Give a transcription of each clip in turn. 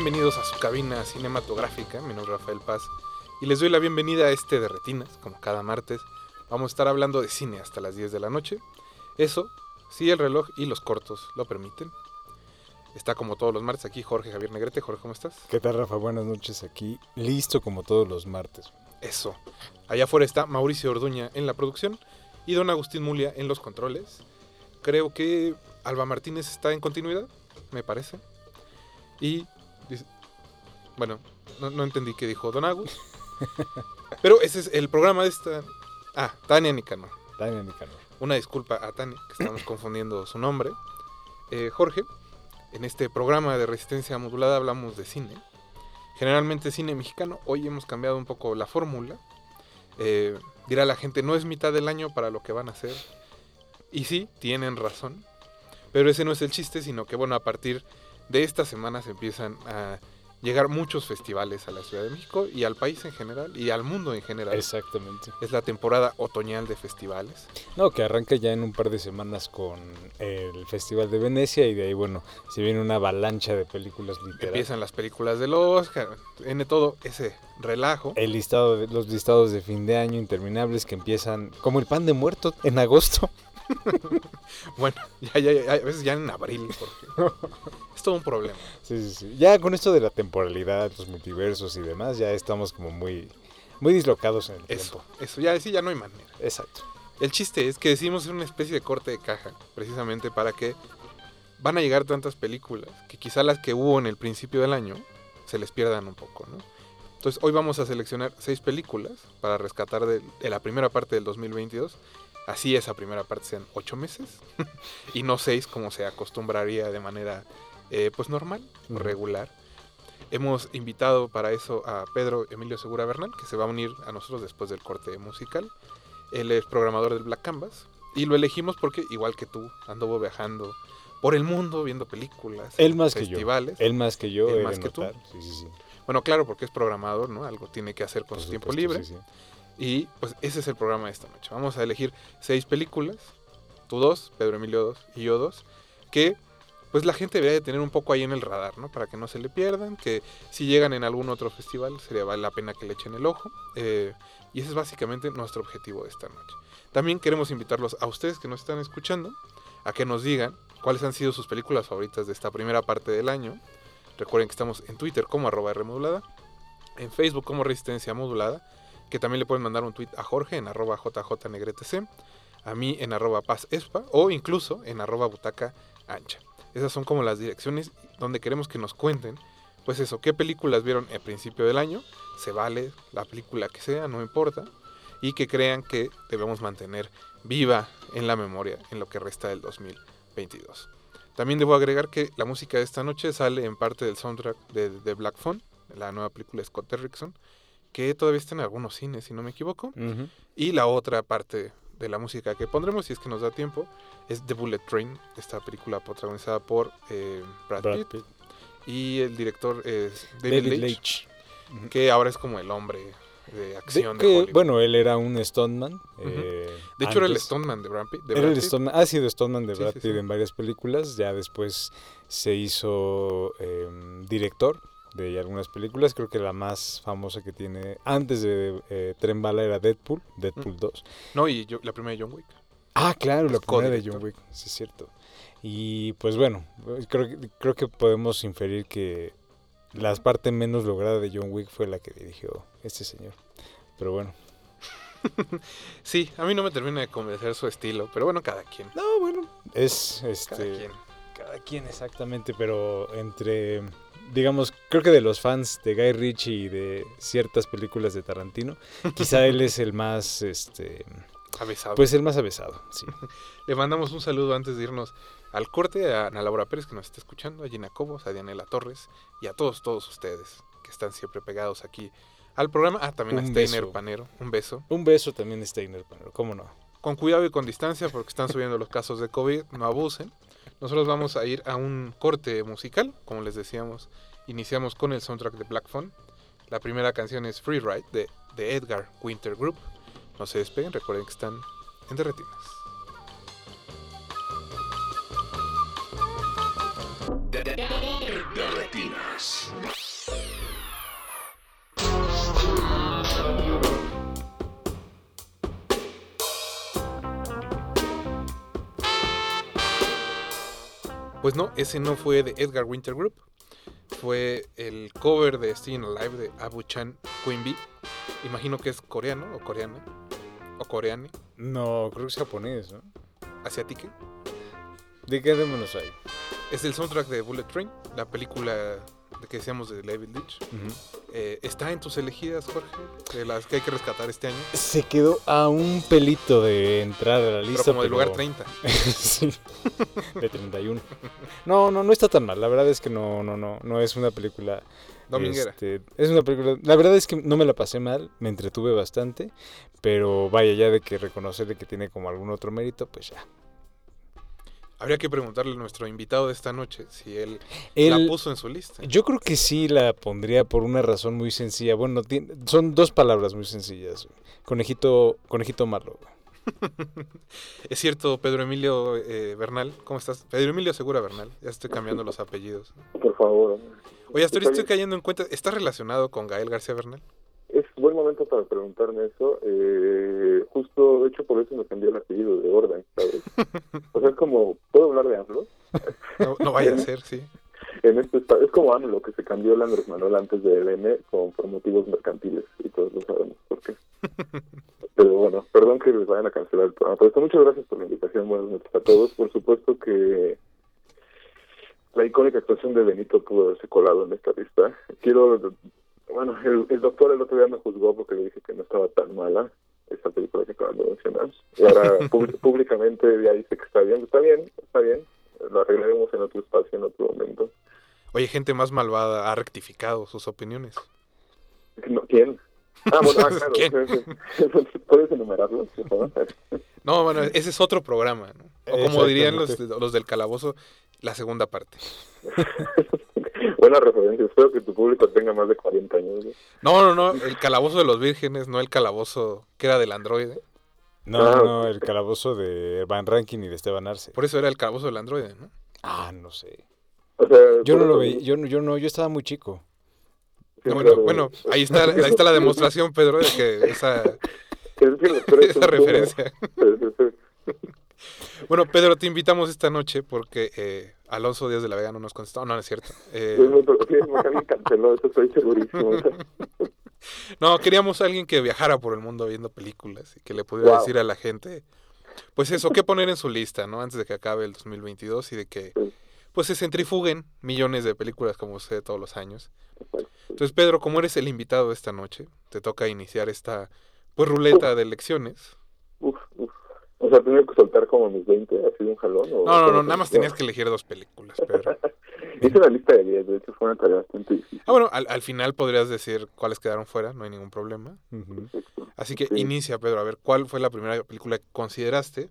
Bienvenidos a su cabina cinematográfica, mi nombre es Rafael Paz y les doy la bienvenida a este de Retinas, como cada martes. Vamos a estar hablando de cine hasta las 10 de la noche. Eso, si el reloj y los cortos lo permiten. Está como todos los martes aquí Jorge Javier Negrete. Jorge, ¿cómo estás? ¿Qué tal, Rafa? Buenas noches aquí. Listo como todos los martes. Eso. Allá afuera está Mauricio Orduña en la producción y don Agustín Mulia en los controles. Creo que Alba Martínez está en continuidad, me parece. Y, dice- bueno, no, no entendí qué dijo don Agus. Pero ese es el programa de esta... Ah, Tania Nicanor. Tania Nicanor. Una disculpa a Tania, que estamos confundiendo su nombre. Eh, Jorge, en este programa de resistencia modulada hablamos de cine. Generalmente cine mexicano. Hoy hemos cambiado un poco la fórmula. Eh, dirá la gente, no es mitad del año para lo que van a hacer. Y sí, tienen razón. Pero ese no es el chiste, sino que bueno, a partir de esta semana se empiezan a llegar muchos festivales a la Ciudad de México y al país en general y al mundo en general. Exactamente. Es la temporada otoñal de festivales. No, que arranca ya en un par de semanas con el Festival de Venecia y de ahí, bueno, se viene una avalancha de películas literarias. Empiezan las películas del Oscar, en todo ese relajo. El listado de, los listados de fin de año interminables que empiezan como el pan de muerto en agosto. Bueno, ya, ya, ya, a veces ya en abril, porque es todo un problema. Sí, sí, sí. Ya con esto de la temporalidad, los multiversos y demás, ya estamos como muy, muy dislocados en el Eso, tiempo. eso, ya sí, ya no hay manera. Exacto. El chiste es que decimos una especie de corte de caja, precisamente para que van a llegar tantas películas que quizá las que hubo en el principio del año se les pierdan un poco, ¿no? Entonces hoy vamos a seleccionar seis películas para rescatar de, de la primera parte del 2022. Así esa primera parte sean ocho meses y no seis como se acostumbraría de manera eh, pues normal o regular. Hemos invitado para eso a Pedro Emilio Segura Bernal, que se va a unir a nosotros después del corte musical. Él es programador del Black Canvas y lo elegimos porque, igual que tú, anduvo viajando por el mundo viendo películas, Él más que yo. festivales. Él más que yo. Él más que tú. Sí, sí, sí. Bueno, claro, porque es programador, ¿no? Algo tiene que hacer con Por su tiempo libre. Y pues ese es el programa de esta noche. Vamos a elegir seis películas, tú dos, Pedro Emilio dos y yo dos, que pues la gente debería de tener un poco ahí en el radar, ¿no? Para que no se le pierdan, que si llegan en algún otro festival sería vale la pena que le echen el ojo. eh, y ese es básicamente nuestro objetivo de esta noche. También queremos invitarlos a ustedes que nos están escuchando a que nos digan cuáles han sido sus películas favoritas de esta primera parte del año. Recuerden que estamos en Twitter como arroba Rmodulada, en Facebook como Resistencia Modulada, que también le pueden mandar un tweet a Jorge en arroba jjnegretc, a mí en arroba pazespa o incluso en arroba butaca ancha. Esas son como las direcciones donde queremos que nos cuenten, pues eso, qué películas vieron al principio del año, se vale la película que sea, no importa, y que crean que debemos mantener viva en la memoria en lo que resta del 2022. También debo agregar que la música de esta noche sale en parte del soundtrack de, de Black Phone, la nueva película de Scott Derrickson, que todavía está en algunos cines, si no me equivoco. Y la otra parte de la música que pondremos, si es que nos da tiempo, es The Bullet Train, esta película protagonizada por eh, Brad, Brad Pitt. Pitt. Y el director es David, David Leitch, que ahora es como el hombre de acción de, que, bueno, él era un stuntman. eh, de hecho, era el. Stoneman de Brad Pitt. de Brad Pitt. stuntman- ha sido stuntman de Sí, Brad Pitt sí. en varias películas. Ya después se hizo em, director de algunas películas. Creo que la más famosa que tiene antes de eh, Tren Bala era Deadpool, Deadpool 2. No, y yo- la primera de John Wick. Ah, claro, la primera de. John Wick, sí es cierto. Y pues bueno, creo, que- creo que podemos inferir que la parte menos lograda de John Wick fue la que dirigió este señor. Pero bueno. Sí, a mí no me termina de convencer su estilo, pero bueno, cada quien. No, bueno. Es este. Cada quien. Cada quien exactamente, pero entre, digamos, creo que de los fans de Guy Ritchie y de ciertas películas de Tarantino, quizá él es el más, este, Avesado. Pues el más avesado, sí. Le mandamos un saludo antes de irnos al corte a Ana Laura Pérez que nos está escuchando, a Gina Cobos, a Dianela Torres y a todos, todos ustedes que están siempre pegados aquí al programa. Ah, también a Steiner beso. Panero, un beso. Un beso también de Steiner, pero cómo no. Con cuidado y con distancia porque están subiendo los casos de COVID, no abusen. Nosotros vamos a ir a un corte musical, como les decíamos, iniciamos con el soundtrack de Black Phone. La primera canción es Free Ride de, de Edgar Winter Group. No se despeguen, recuerden que están en Derretinas. De Pues no, ese no fue de Edgar Winter Group. Fue el cover de Staying Alive de Abu Chan Queen Bee. Imagino que es coreano o coreana. O coreane. No, creo que es japonés, ¿no? Asiática. ¿De qué démonos ahí? Es el soundtrack de Bullet Train, la película de que decíamos de David Lynch. Eh, ¿Está en tus elegidas, Jorge? De las que hay que rescatar este año. Se quedó a un pelito de entrar a la Pero lista. como del lugar 30. sí, de 31. No, no, no está tan mal. La verdad es que no, no, no, no es una película. Dominguera. este, es una película. La verdad es que no me la pasé mal, me entretuve bastante, pero vaya ya de que reconocerle que tiene como algún otro mérito, pues ya. Habría que preguntarle a nuestro invitado de esta noche si él, la puso en su lista. Yo creo que sí la pondría por una razón muy sencilla. Bueno, tien- son dos palabras muy sencillas. Conejito, conejito malo. Es cierto, Pedro Emilio eh, Bernal. ¿Cómo estás? Pedro Emilio Segura Bernal. Ya estoy cambiando los apellidos. Por favor. Oye, hasta estoy cayendo en cuenta. ¿Estás relacionado con Gael García Bernal? Buen momento para preguntarme eso. Eh, justo, de hecho, por eso me cambié el apellido de orden, ¿sabes? O sea, es como, ¿puedo hablar de AMLO? No, no vaya a ser, sí. En este es como AMLO, que se cambió el Andrés Manuel antes de LM con, por motivos mercantiles, y todos lo sabemos por qué. Pero bueno, perdón que les vayan a cancelar el programa. Pero esto, muchas gracias por la invitación, buenas noches a todos. Por supuesto que la icónica actuación de Benito pudo haberse colado en esta lista. Quiero, bueno, el, el doctor el otro día me juzgó porque le dije que no estaba tan mala esta película que acaban de mencionar. Y ahora públicamente ya dice que está bien. Está bien, está bien. Lo arreglaremos en otro espacio, en otro momento. Oye, gente más malvada ha rectificado sus opiniones. No, ¿Quién? Ah, bueno, ah, claro. ¿Quién? ¿Puedes enumerarlos? No, bueno, ese es otro programa, ¿no? O como dirían los, los del calabozo, la segunda parte. Buena referencia. Espero que tu público tenga más de 40 años. ¿no? No, no, no, el calabozo de los vírgenes, no el calabozo que era del androide. No, Ah, no, el calabozo de Van Rankin y de Esteban Arce. Por eso era el calabozo del androide, ¿no? Ah, no sé. O sea, Yo no lo veía, yo, no- yo no, yo estaba muy chico. sí, bueno, claro. bueno, ahí está, ahí está la demostración, Pedro, de que esa, Es que esa referencia. Bueno, Pedro, te invitamos esta noche porque eh, Alonso Díaz de la Vega no nos contestó. No, no es cierto. Eh, Sí, no, canceló, eso estoy segurísimo. Queríamos a alguien que viajara por el mundo viendo películas y que le pudiera Wow. decir a la gente, pues eso, qué poner en su lista, ¿no? Antes de que acabe el 2022 y de que, pues se centrifuguen millones de películas como sucede todos los años. Entonces, Pedro, como eres el invitado de esta noche, te toca iniciar esta, pues, ruleta de elecciones. O sea, tenía que soltar como mis 20, así de un jalón. ¿o No, no, no, nada más tenías que elegir dos películas, Pedro. Hice una lista de 10, de hecho fue una tarea bastante difícil. Ah, bueno, al, al final podrías decir cuáles quedaron fuera, no hay ningún problema. Así que Sí. inicia, Pedro, a ver, ¿cuál fue la primera película que consideraste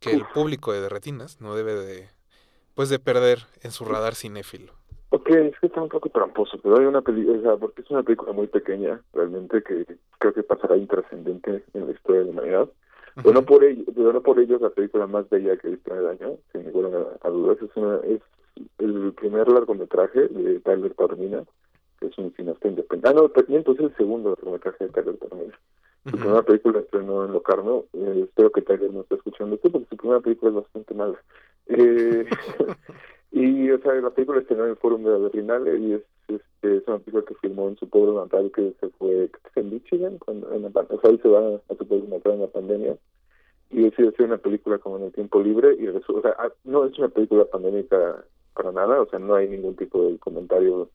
que el público de Retinas no debe de, pues, de perder en su radar cinéfilo? Ok, es que está un poco tramposo, pero hay una película, o sea, porque es una película muy pequeña, realmente, que creo que pasará intrascendente en la historia de la humanidad. Pero no por ello, pero no por ello es la película más bella que he visto en el año, sin ninguna a dudas. Es, una, es el primer largometraje de Tyler Tormina, que es un cineasta independiente. Ah, no, miento, es el segundo largometraje de Tyler Tormina. Su primera película estrenó en Locarno. Eh, espero que Tyler no esté escuchando esto, porque su primera película es bastante mala. Eh, y, o sea, la película estrenó en el Fórum de la Berlinale y es, este, es una película que filmó en su pueblo natal que se fue, en Michigan, cuando, en la, o se va a su pueblo natal en la pandemia y decide hacer una película como en el tiempo libre y ah, no es una película pandémica para nada, o sea, no hay ningún tipo de comentario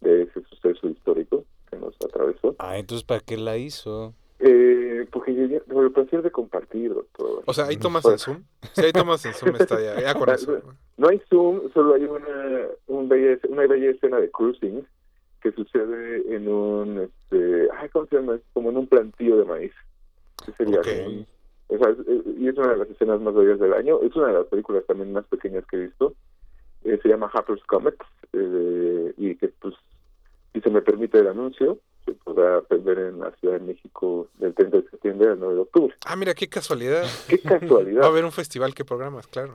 de ese suceso histórico que nos atravesó. Ah, entonces ¿para qué la hizo? Eh, porque yo ya- por el placer de compartir, doctor. O sea, ¿hay tomas Pues- en Zoom? Si hay tomas en Zoom está ya, ya con eso. ¿no? Hay Zoom, solo hay una, un bella, una bella escena de cruising que sucede en un, este, ay, ¿cómo se llama? Como en un plantío de maíz. Que sería Ok. como un- o sea, es- es- y es una de las escenas más bellas del año. Es una de las películas también más pequeñas que he visto. Eh, se llama Harper's Comics eh, y que, pues, si se me permite el anuncio, podrá ver en la Ciudad de México del 30 de septiembre al 9 de octubre. Ah, mira, qué casualidad. ¡Qué casualidad! Va a haber un festival que programas, claro.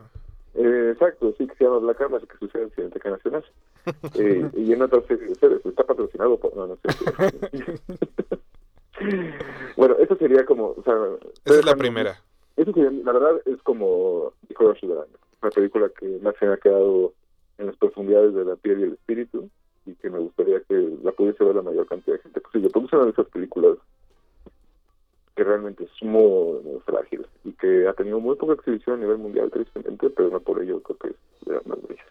Eh, exacto, sí que se llama Black Armas y que sucede en Cineteca Nacional. Eh, y en otra serie de series. Está patrocinado por... No, no sé. bueno, eso sería como... O sea, Esa es la primera. Eso sería, la verdad, es como The Crush del año. Una película que más se me ha quedado en las profundidades de la piel y el espíritu que me gustaría que la pudiese ver la mayor cantidad de gente posible. Porque es una de esas películas que realmente es muy, muy frágil y que ha tenido muy poca exhibición a nivel mundial, tristemente, pero no por ello creo que es de las más bellas.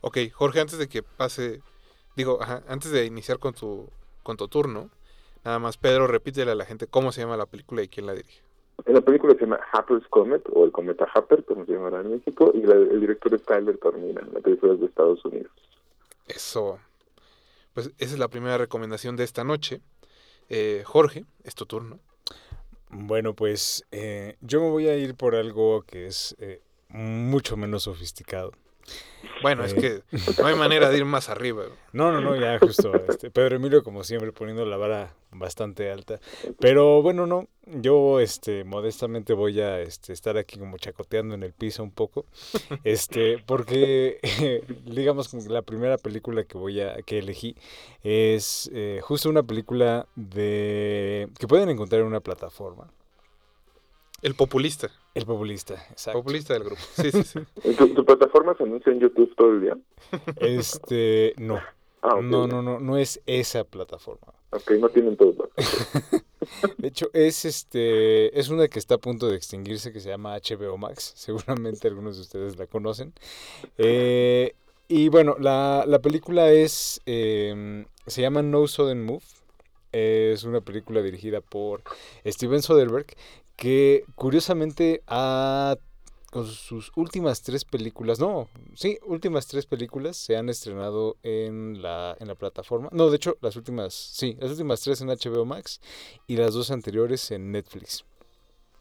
Ok, Jorge, antes de que pase, digo, ajá, antes de iniciar con tu, con tu turno, nada más, Pedro, repítele a la gente cómo se llama la película y quién la dirige. En la película se llama Happer's Comet, o el cometa Happer, como se llamará en México, y la- el director es Tyler Tormina, la película es de Estados Unidos. Eso, pues esa es la primera recomendación de esta noche. Eh, Jorge, es tu turno. Bueno, pues eh, yo me voy a ir por algo que es eh, mucho menos sofisticado. Bueno, es Eh. que no hay manera de ir más arriba. No, no, no, ya justo. Este, Pedro Emilio, como siempre, poniendo la vara bastante alta. Pero bueno, no, yo este, modestamente voy a este, estar aquí como chacoteando en el piso un poco. Este, porque digamos que la primera película que voy a, que elegí es eh, justo una película de que pueden encontrar en una plataforma. El populista, El populista, exacto. populista del grupo. Sí, sí, sí. ¿En ¿Tu, tu plataforma se anuncia en YouTube todo el día? Este, no. Ah. No, no, no, no es esa plataforma. Ok, no tienen todo. De hecho, es este es una que está a punto de extinguirse que se llama HBO Max. Seguramente algunos de ustedes la conocen. Eh, y bueno, la, la película es eh, se llama No Sudden Move. Es una película dirigida por Steven Soderbergh que curiosamente ha con sus últimas tres películas, no, sí, últimas tres películas se han estrenado en la, en la plataforma. No, de hecho, las últimas, sí, las últimas tres en HBO Max y las dos anteriores en Netflix.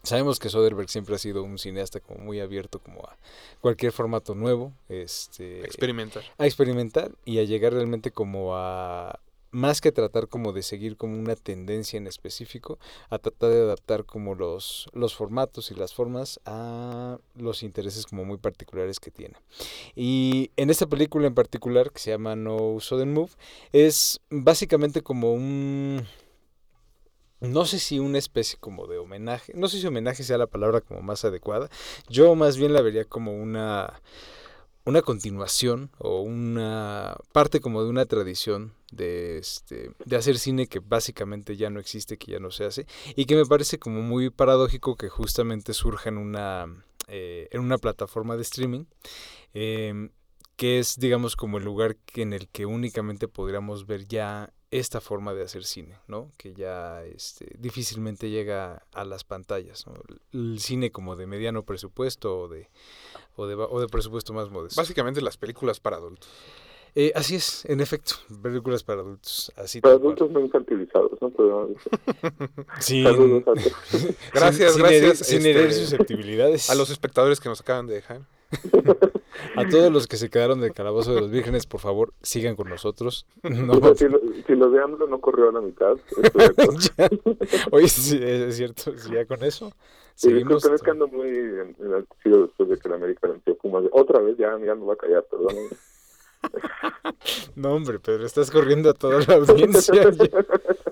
Sabemos que Soderbergh siempre ha sido un cineasta como muy abierto como a cualquier formato nuevo, este, Experimentar. a experimentar y a llegar realmente como a más que tratar como de seguir como una tendencia en específico, a tratar de adaptar como los, los formatos y las formas a los intereses como muy particulares que tiene. Y en esta película en particular, que se llama No Sudden Move, es básicamente como un... No sé si una especie como de homenaje, no sé si homenaje sea la palabra como más adecuada, yo más bien la vería como una una continuación o una parte como de una tradición de este de hacer cine que básicamente ya no existe, que ya no se hace y que me parece como muy paradójico que justamente surja en una eh, en una plataforma de streaming eh, que es digamos como el lugar en el que únicamente podríamos ver ya esta forma de hacer cine, ¿no? Que ya este, difícilmente llega a las pantallas, ¿no? El cine como de mediano presupuesto o de, o de, o de presupuesto más modesto. Básicamente las películas para adultos. Eh, así es, en efecto, películas para adultos, así Para adultos no infantilizados, ¿no? Pero, Sin, saludos. Gracias, sin, gracias, Sin, sin este, herir susceptibilidades. A los espectadores que nos acaban de dejar. A todos los que se quedaron del calabozo de los vírgenes, por favor, sigan con nosotros. No, O sea, si, lo, si lo de AMLO no corrió a la mitad, de. Oye, sí, es cierto, sí, ya con eso. Sí, Seguimos. es que ando muy en- enaltecido después de que la América venció Pumas. Otra vez, ya, ya me va a callar, perdón. No, hombre, Pedro, estás corriendo a toda la audiencia. ya.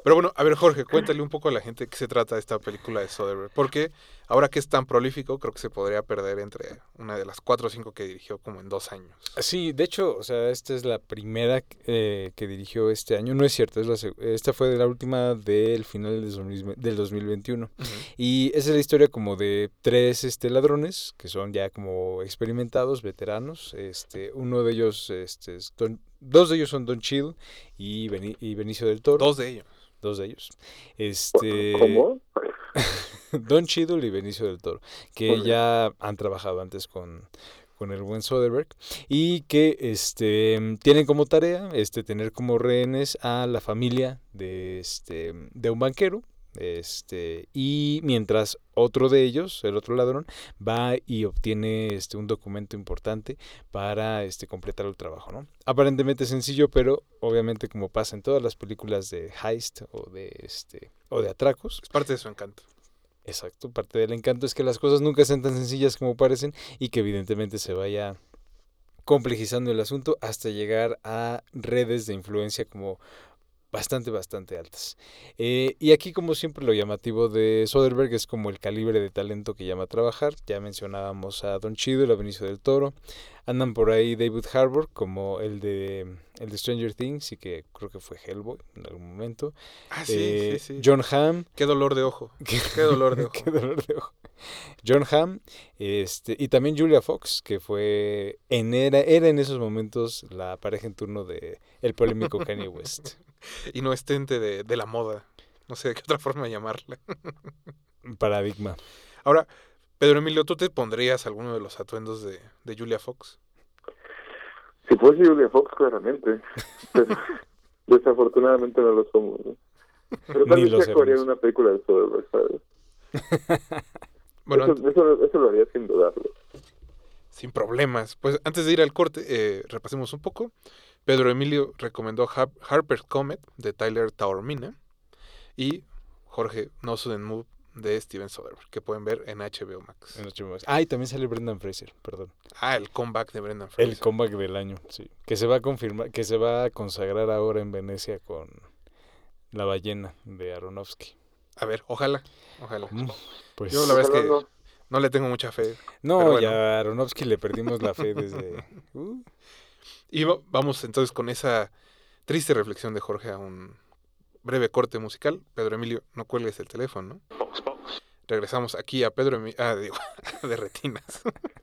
Pero bueno, a ver, Jorge, cuéntale un poco a la gente qué se trata esta película de Soderbergh. Porque ahora que es tan prolífico, creo que se podría perder entre una de las cuatro o cinco que dirigió como en dos años. Sí, de hecho, o sea, esta es la primera eh, que dirigió este año. No es cierto, es la, esta fue de la última del final del 2000 del 2021. Y esa es la historia como de tres este, ladrones que son ya como experimentados, veteranos. Este, uno de ellos, este, es Don- dos de ellos son Don Chill y, Beni- y Benicio del Toro. Dos de ellos. Dos de ellos. Este, ¿Cómo? Don Cheadle y Benicio del Toro, que ya han trabajado antes con, con el buen Soderbergh y que este tienen como tarea este tener como rehenes a la familia de este de un banquero este y mientras otro de ellos el otro ladrón va y obtiene este un documento importante para este completar el trabajo no aparentemente sencillo pero obviamente como pasa en todas las películas de heist o de este o de atracos Es parte de su encanto. Exacto, parte del encanto es que las cosas nunca sean tan sencillas como parecen y que evidentemente se vaya complejizando el asunto hasta llegar a redes de influencia como bastante, bastante altas. Eh, y aquí, como siempre, lo llamativo de Soderbergh es como el calibre de talento que llama a trabajar. Ya mencionábamos a Don Cheadle, a Benicio del Toro. Andan por ahí David Harbour, como el de, el de Stranger Things y que creo que fue Hellboy en algún momento. Ah, sí, Eh, sí, sí. John Hamm, Qué dolor de ojo. Qué dolor de ojo. Qué dolor de ojo. John Hamm, este, y también Julia Fox, que fue en era, era en esos momentos la pareja en turno de el polémico Kanye West. Inocente de, de la moda. No sé de qué otra forma llamarla. Paradigma. Ahora, Pedro Emilio, ¿tú te pondrías alguno de los atuendos de, de Julia Fox? Si fuese Julia Fox, claramente. Pero desafortunadamente no lo somos. ¿no? Pero tal vez se una película de Soderbergh, ¿sabes? Bueno, eso, eso, eso lo haría sin dudarlo. sin problemas. Pues antes de ir al corte, eh, repasemos un poco. Pedro Emilio recomendó Har- Harper's Comet de Tyler Taormina y Jorge No Sudden Move de Steven Soderbergh, que pueden ver en HBO Max. en HBO Max. Ah, y también sale Brendan Fraser, perdón. Ah, el comeback de Brendan Fraser. El comeback del año, sí. Que se va a confirmar, que se va a consagrar ahora en Venecia con La ballena de Aronofsky. A ver, ojalá, ojalá. Mm, Pues Yo la verdad es que no. no le tengo mucha fe. no, pero bueno. ya a Aronofsky le perdimos la fe desde uh, Y va- vamos entonces con esa triste reflexión de Jorge a un breve corte musical. Pedro Emilio, no cuelgues el teléfono. Regresamos aquí a Pedro Emilio, ah, digo, de retinas.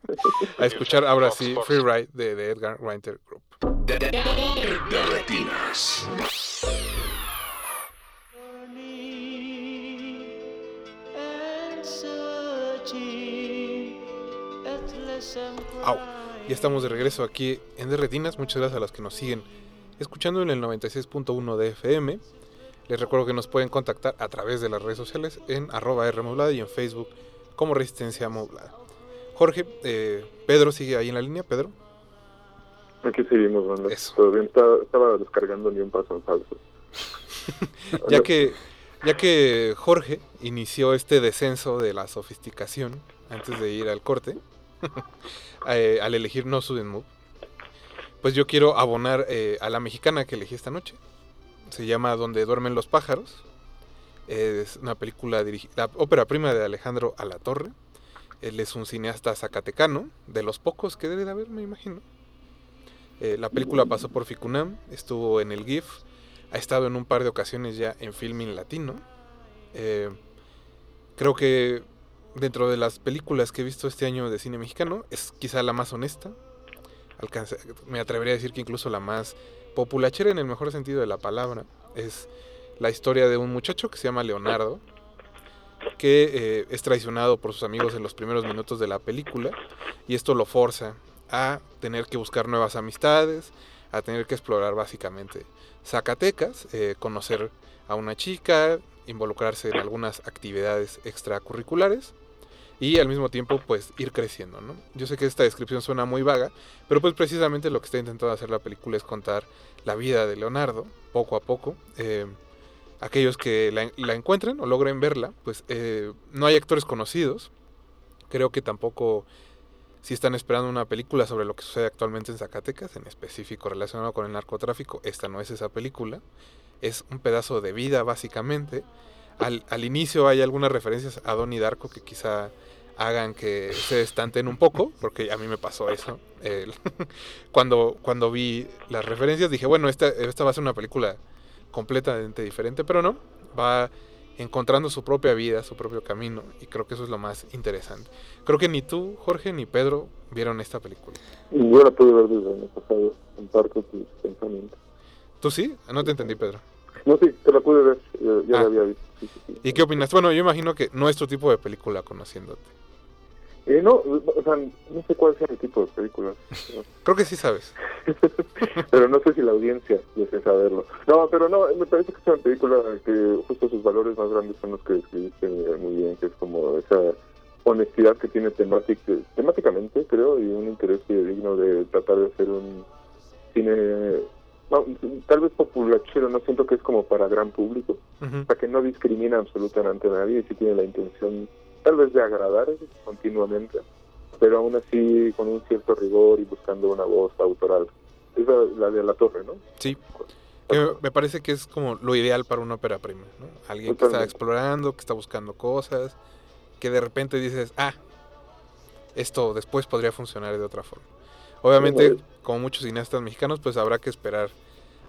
a escuchar ahora sí Free Ride de, de Edgar Winter Group. De retinas. Au. Ya estamos de regreso aquí en De Retinas. Muchas gracias a los que nos siguen escuchando en el 96.1 de FM. Les recuerdo que nos pueden contactar a través de las redes sociales en arroba Rmoblada y en Facebook como Resistencia Moblada. Jorge, eh, Pedro sigue ahí en la línea. Pedro, Aquí seguimos, banda. Eso. Todo bien, estaba, estaba descargando ni un paso en falso. ya que, ya que Jorge inició este descenso de la sofisticación antes de ir al corte, eh, al elegir No Sudden Move, pues yo quiero abonar eh, a la mexicana que elegí esta noche. Se llama Donde duermen los pájaros. Es una película dirigida, ópera prima de Alejandro Alatorre. Él es un cineasta zacatecano, de los pocos que debe de haber, me imagino. Eh, la película pasó por Ficunam, estuvo en el GIF, ha estado en un par de ocasiones ya en Filming Latino. Eh, creo que dentro de las películas que he visto este año de cine mexicano es quizá la más honesta. Alcanza- me atrevería a decir que incluso la más populachera en el mejor sentido de la palabra. Es la historia de un muchacho que se llama Leonardo, que eh, es traicionado por sus amigos en los primeros minutos de la película y esto lo forza a tener que buscar nuevas amistades, a tener que explorar básicamente Zacatecas, eh, conocer a una chica, involucrarse en algunas actividades extracurriculares y al mismo tiempo pues ir creciendo, ¿no? Yo sé que esta descripción suena muy vaga, pero pues precisamente lo que está intentando hacer la película es contar la vida de Leonardo poco a poco. eh, aquellos que la, la encuentren o logren verla, pues eh, no hay actores conocidos. Creo que tampoco si están esperando una película sobre lo que sucede actualmente en Zacatecas, en específico relacionado con el narcotráfico, esta no es esa película. Es un pedazo de vida, básicamente. Al, al inicio hay algunas referencias a Donnie Darko que quizá hagan que se destanten un poco, porque a mí me pasó eso. El- cuando, cuando vi las referencias dije, bueno, esta, esta va a ser una película completamente diferente, pero no, va encontrando su propia vida, su propio camino, y creo que eso es lo más interesante. Creo que ni tú, Jorge, ni Pedro vieron esta película. Yo la pude ver desde el año pasado, comparto tus pensamientos. ¿Tú sí? No te entendí, Pedro. No, sí, te la pude ver, yo, ya Ah. la había visto. Sí, sí, sí. ¿Y qué opinas? Bueno, yo imagino que no es tu tipo de película conociéndote. Eh, no, o sea, no sé cuál sea mi tipo de película, Creo que sí sabes. pero no sé si la audiencia desea saberlo. No, pero no, me parece que es una película que justo sus valores más grandes son los que describiste muy bien, que es como esa honestidad que tiene temátic, temáticamente, creo, y un interés digno de tratar de hacer un cine, no, tal vez populachero, no siento que es como para gran público, para que no discrimina absolutamente a nadie y sí tiene la intención tal vez de agradar continuamente, pero aún así con un cierto rigor y buscando una voz autoral. Es la, la de la torre, ¿no? Sí. Que me parece que es como lo ideal para una ópera prima, ¿no? Alguien que está explorando, que está buscando cosas, que de repente dices, ah, esto después podría funcionar de otra forma. Obviamente, como muchos cineastas mexicanos, pues habrá que esperar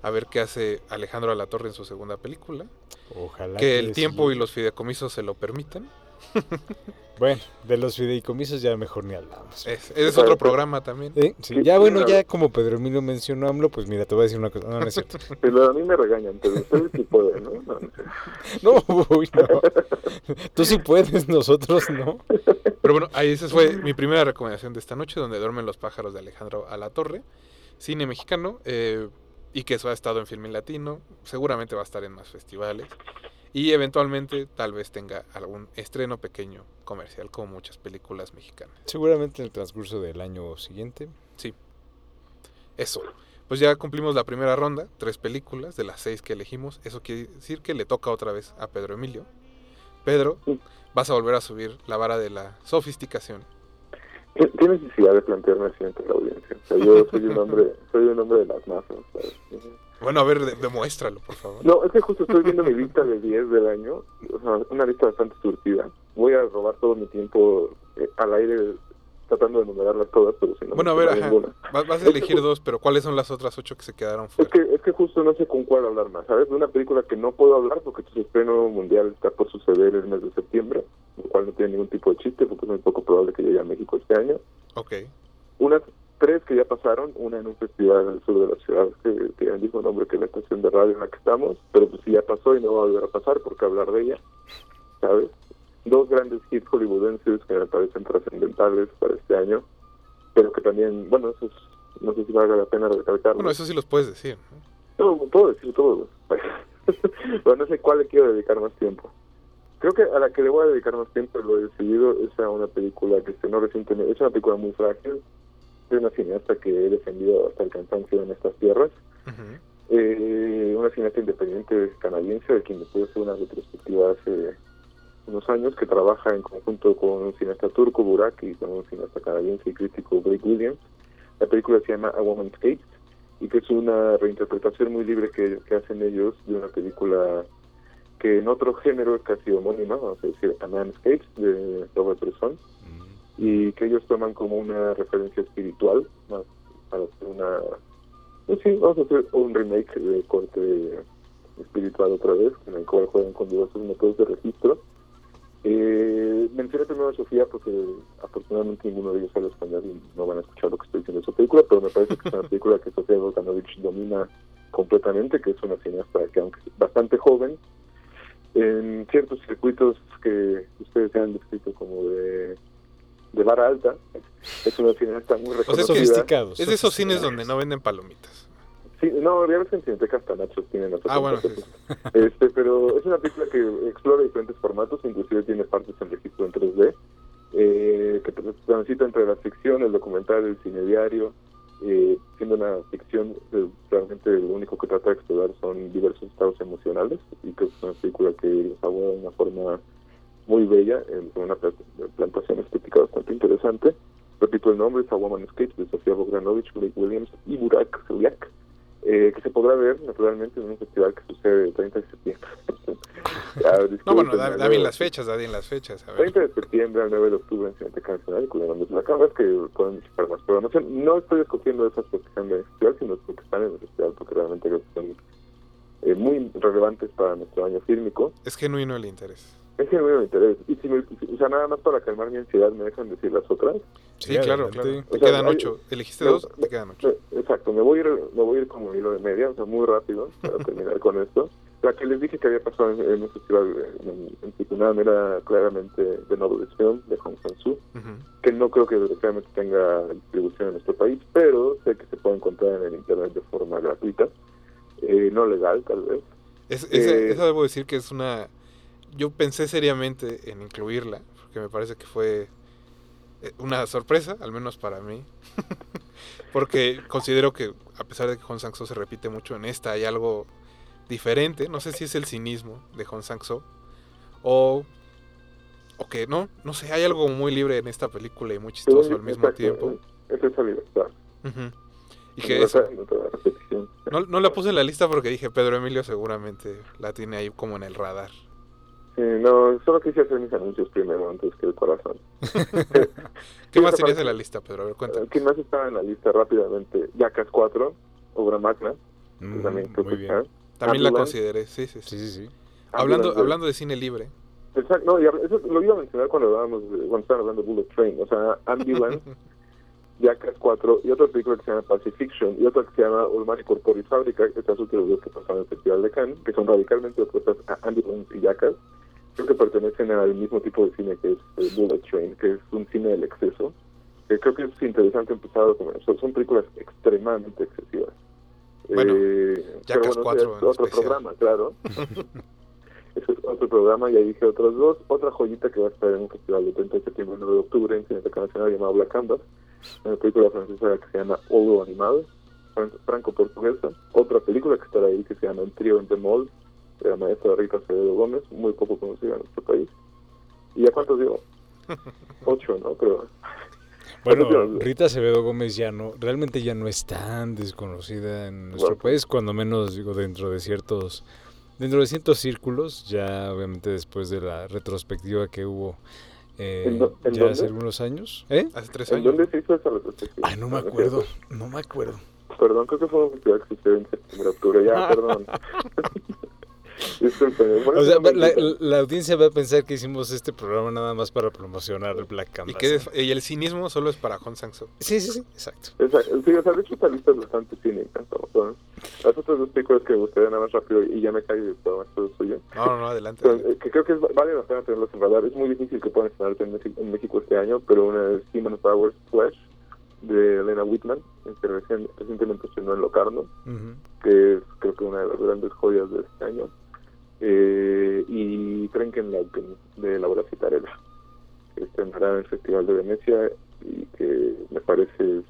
a ver qué hace Alejandro Alatorre en su segunda película. Ojalá. Que el sí. tiempo y los fideicomisos se lo permitan. Bueno, de los fideicomisos ya mejor ni hablamos. Es, es otro programa también. ¿Eh? Sí, ya bueno, ya como Pedro Emilio mencionó AMLO, pues mira, te voy a decir una cosa. No, no es cierto. Pero a mí me regañan, pero ustedes sí pueden, ¿no? No. No, uy, no. Tú sí puedes, nosotros no. Pero bueno, ahí esa fue mi primera recomendación de esta noche, donde duermen los pájaros de Alejandro Alatorre, cine mexicano, eh, y que eso ha estado en Filmin Latino, seguramente va a estar en más festivales, y eventualmente tal vez tenga algún estreno pequeño comercial, como muchas películas mexicanas. Seguramente en el transcurso del año siguiente. Eso. Pues ya cumplimos la primera ronda, tres películas de las seis que elegimos. Eso quiere decir que le toca otra vez a Pedro Emilio. Pedro, Sí. vas a volver a subir la vara de la sofisticación. ¿Qué, qué necesidad de plantearme así ante la audiencia? O sea, yo soy un hombre, soy un hombre de las masas, ¿sabes? Bueno, a ver, de- demuéstralo, por favor. No, es que justo estoy viendo mi lista de 10 del año, o sea, una lista bastante surtida. Voy a robar todo mi tiempo eh, al aire tratando de enumerarlas todas, pero si no Bueno, a ver, ajá, vas, vas a elegir dos, pero ¿cuáles son las otras ocho que se quedaron Es fuera? que, es que justo no sé con cuál hablar más, ¿sabes? De una película que no puedo hablar porque su estreno mundial está por suceder el mes de septiembre, lo cual no tiene ningún tipo de chiste porque es muy poco probable que llegue a México este año. Ok. Tres que ya pasaron, una en un festival al sur de la ciudad que tiene el mismo nombre que la estación de radio en la que estamos, pero pues sí ya pasó y no va a volver a pasar porque hablar de ella, ¿sabes? Dos grandes hits hollywoodenses que me parecen trascendentales para este año, pero que también, bueno, eso es- no sé si valga la pena recalcarlo. Bueno, eso sí los puedes decir. ¿no? Puedo decir todo. Pero no sé cuál le quiero dedicar más tiempo. Creo que a la que le voy a dedicar más tiempo lo he decidido es a una película que estrenó recientemente. Es una película muy frágil de una cineasta que he defendido hasta el cansancio en estas tierras. Eh, una cineasta independiente canadiense de quien me pude hacer una retrospectiva hace unos años que trabaja en conjunto con un cineasta turco, Burak, y con un cineasta canadiense y crítico, Blake Williams. La película se llama A Woman's Gate y que es una reinterpretación muy libre que, que hacen ellos de una película que en otro género es casi homónima, vamos a decir A Man's Gate de Robert Bresson y que ellos toman como una referencia espiritual para hacer una pues sí vamos a hacer un remake de corte espiritual otra vez en el cual juegan con diversos métodos de registro. Eh, mencioné primero a Sofía porque afortunadamente ninguno de ellos habla español y no van a escuchar lo que estoy diciendo de su película pero me parece que es una película que Sofía Volkanovich domina completamente que es una cineasta que aunque es bastante joven en ciertos circuitos que ustedes han descrito como de de vara alta. Es una cineasta muy O sea, reconocida. Sofisticados. Es de esos cines donde no venden palomitas. Sí, no, ya ves que en Cineteca hasta nachos tienen Ah, bueno. Este, pero es una película que explora diferentes formatos, inclusive tiene partes en registro en 3D, eh, que tr- transita entre la ficción, el documental, el cine diario, eh, siendo una ficción, eh, realmente lo único que trata de explorar son diversos estados emocionales, y que es una película que los aborda de una forma muy bella, en una pla- plantación estética bastante interesante. Repito el nombre, es A Woman's Cage, de Sofía Bogdanovich, Blake Williams y Burak Zeliak, eh, que se podrá ver naturalmente en un festival que sucede el 30 de septiembre. Ya, No, bueno, da, da bien 9 las fechas, da bien las fechas. A ver. 30 de septiembre al 9 de octubre en Cineteca Nacional, es la cámara, es que pueden checar más programación. No estoy escogiendo esas porque están en el festival, sino porque están en el festival, porque realmente creo que son eh, muy relevantes para nuestro año fílmico. Es genuino el interés. Es genuino interés. Y si me, o sea, nada más para calmar mi ansiedad, ¿me dejan decir las otras? Sí, claro, claro. Te O sea, quedan hay- ocho. Elegiste no, dos, te quedan ocho. Exacto, me voy a ir, me voy a ir como hilo de media, o sea, muy rápido para terminar con esto. La que les dije que había pasado en, en un festival en, Twickenham era claramente The Novelist Film de Hong Sang-soo, Ujú. que no creo que desgraciadamente tenga distribución en nuestro país, pero sé que se puede encontrar en el internet de forma gratuita, eh, no legal tal vez. Es, esa- Eh, esa debo decir que es una... Yo pensé seriamente en incluirla, porque me parece que fue eh, una sorpresa, al menos para mí. porque considero que, a pesar de que Hong Sang-soo se repite mucho en esta, hay algo diferente. No sé si es el cinismo de Hong Sang-soo o, o que no, no sé, hay algo muy libre en esta película y muy chistoso al mismo Exacto, tiempo. Es esa libertad. Y que no, no la puse en la lista porque dije, Pedro Emilio seguramente la tiene ahí como en el radar. Sí, no, solo quise hacer mis anuncios primero antes que el corazón. ¿Qué más tenías en la lista, Pedro? A ver, cuéntame. ¿Quién más estaba en la lista rápidamente? Jackass 4, obra magna, que Mm, también creo muy que bien. está. También la Ambulance. consideré, sí, sí, sí. Sí, sí, sí. Hablando, hablando de cine libre, Exacto, no, y eso lo iba a mencionar cuando hablábamos de, cuando estaban hablando de Bullet Train, o sea, Ambulance, Jackass 4 y otra película que se llama Pacifiction y otra que se llama Ulmani Corporis Fábrica, estas últimas dos que pasaron en el Festival de Cannes, que son radicalmente opuestas a Ambulance y Jackass, creo que pertenecen al mismo tipo de cine que es eh, Bullet Train, que es un cine del exceso. que creo que es interesante empezar con eso. Son películas extremadamente excesivas. Bueno, eh, Jackass pero 4 ese es en otro especial. programa, claro. Ese es otro programa, ya dije otros dos. Otra joyita que va a estar en un festival de 30 de septiembre y 9 de octubre en Cineteca Nacional llamado Black Canvas, una película francesa que se llama Olo Animal, fran- franco-portuguesa. Otra película que estará ahí que se llama El trío en Demol, de la maestra Rita Acevedo Gómez, muy poco conocida en nuestro país. ¿Y ya cuántos digo? Ocho, ¿no? Pero Bueno, Rita Acevedo Gómez ya no, realmente ya no es tan desconocida en nuestro Bueno. país, cuando menos digo dentro de ciertos, dentro de ciertos círculos, ya obviamente después de la retrospectiva que hubo eh, ¿En do- en ya hace algunos años. ¿Eh? hace tres ¿en años. dónde se hizo esa retrospectiva? Ay, no me Ah, acuerdo, no me acuerdo. Perdón, creo que fue un festival que sucedió en septiembre, octubre. Ya, perdón. Disculpen. O sea, la, audiencia va a pensar que hicimos este programa nada más para promocionar el Black Y, Canvas. y el cinismo solo es para Hong Sang-soo. Sí, sí, sí, exacto. Exacto. Sí, o sea, de hecho esta lista es bastante cínica. Las otras dos películas que me gustaría nada más rápido y ya me cae de todo esto suyo. No, no, no, adelante. Eh, que creo que es, vale la pena tenerlos en radar. Es muy difícil que puedan estrenarse en México, en México este año, pero una es Human Powers Flash de Elena Whitman, que recientemente estrenó en Locarno. Que es creo que una de las grandes joyas de este año. Eh, y Trenkenlauken de Laura Citarella, que estrenará en el Festival de Venecia y que me parece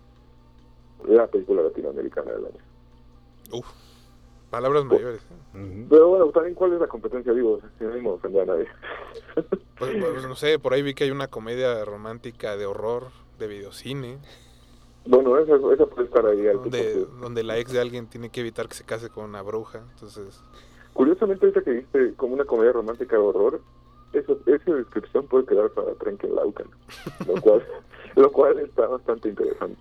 la película latinoamericana del año. Uf, palabras mayores. ¿eh? Pero bueno, también cuál es la competencia, digo, sin ánimo de ofender a nadie. Pues, pues, no sé, por ahí vi que hay una comedia romántica de horror, de videocine, Bueno, esa, esa puede estar ahí. al donde, tipo, donde la ex de alguien tiene que evitar que se case con una bruja. Entonces, Curiosamente, ahorita que viste como una comedia romántica de horror, eso, esa descripción puede quedar para Trenkenlauken, lo cual, lo cual está bastante interesante.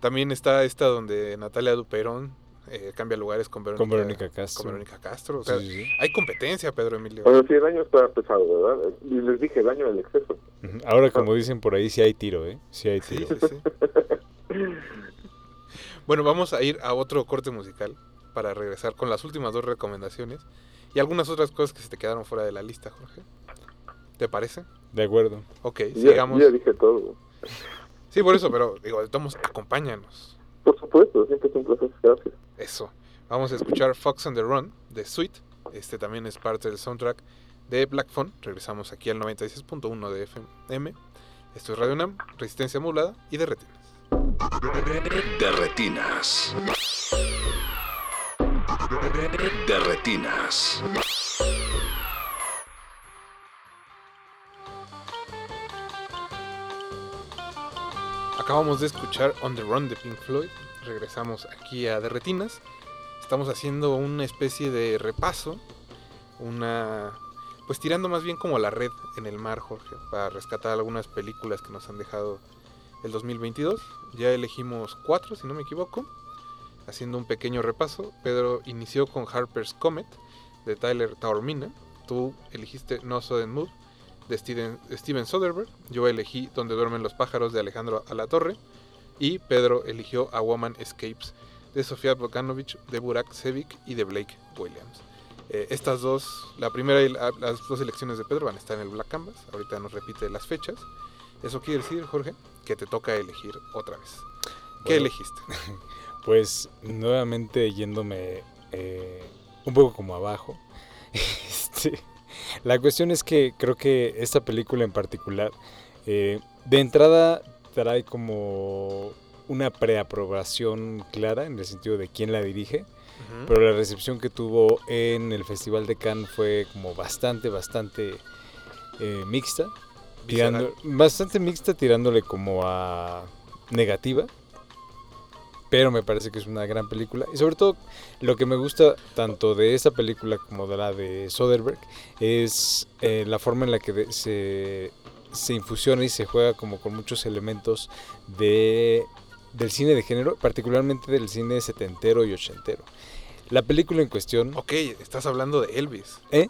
también está esta donde Natalia Duperón eh, cambia lugares con Verónica, Con Verónica Castro. con Verónica Castro. O sea, Sí, sí, sí. hay competencia, Pedro Emilio. Bueno, sí, el año está pesado, ¿verdad? Y les dije, el año del exceso. Ahora, como dicen por ahí, sí hay tiro, ¿eh? Sí hay Sí, tiro. sí, sí. Bueno, vamos a ir a otro corte musical para regresar con las últimas dos recomendaciones y algunas otras cosas que se te quedaron fuera de la lista, Jorge. ¿Te parece? De acuerdo. Ok, Ya, sigamos. ya dije todo. Sí, por eso, pero digo, Tomos, acompáñanos. Por supuesto, siempre es un placer. Gracias. Eso. Vamos a escuchar Fox on the Run de Sweet. Este también es parte del soundtrack de Black Phone. Regresamos aquí al 96.1 de FM. Esto es Radio Nam, Resistencia Modulada y de Retinas. De retinas. De retinas. Acabamos de escuchar On the Run de Pink Floyd. Regresamos aquí a De Retinas. Estamos haciendo una especie de repaso. Una. Pues tirando más bien como la red en el mar, Jorge. Para rescatar algunas películas que nos han dejado el 2022. Ya elegimos cuatro, si no me equivoco. Haciendo un pequeño repaso. Pedro inició con Harper's Comet de Tyler Taormina. Tú elegiste No Sudden Mood de Steven, Steven Soderbergh. Yo elegí Donde duermen los pájaros de Alejandro Alatorre. Y Pedro eligió A Woman Escapes de Sofía Bogdanovich, de Burak Sevic y de Blake Williams. Eh, estas dos, la primera y la- las dos elecciones de Pedro van a estar en el Black Canvas. Ahorita nos repite las fechas. Eso quiere decir, Jorge, que te toca elegir otra vez. ¿Qué Bueno. elegiste? Pues nuevamente yéndome eh, un poco como abajo. Este, la cuestión es que creo que esta película en particular, eh, de entrada trae como una preaprobación clara en el sentido de quién la dirige, pero la recepción que tuvo en el Festival de Cannes fue como bastante, bastante eh, mixta. Tirando, bastante mixta tirándole como a negativa. Pero me parece que es una gran película. Y sobre todo lo que me gusta tanto de esta película como de la de Soderbergh es eh, la forma en la que de- se, se infusiona y se juega como con muchos elementos de, del cine de género, particularmente del cine setentero y ochentero. La película en cuestión... Ok, estás hablando de Elvis. ¿Eh?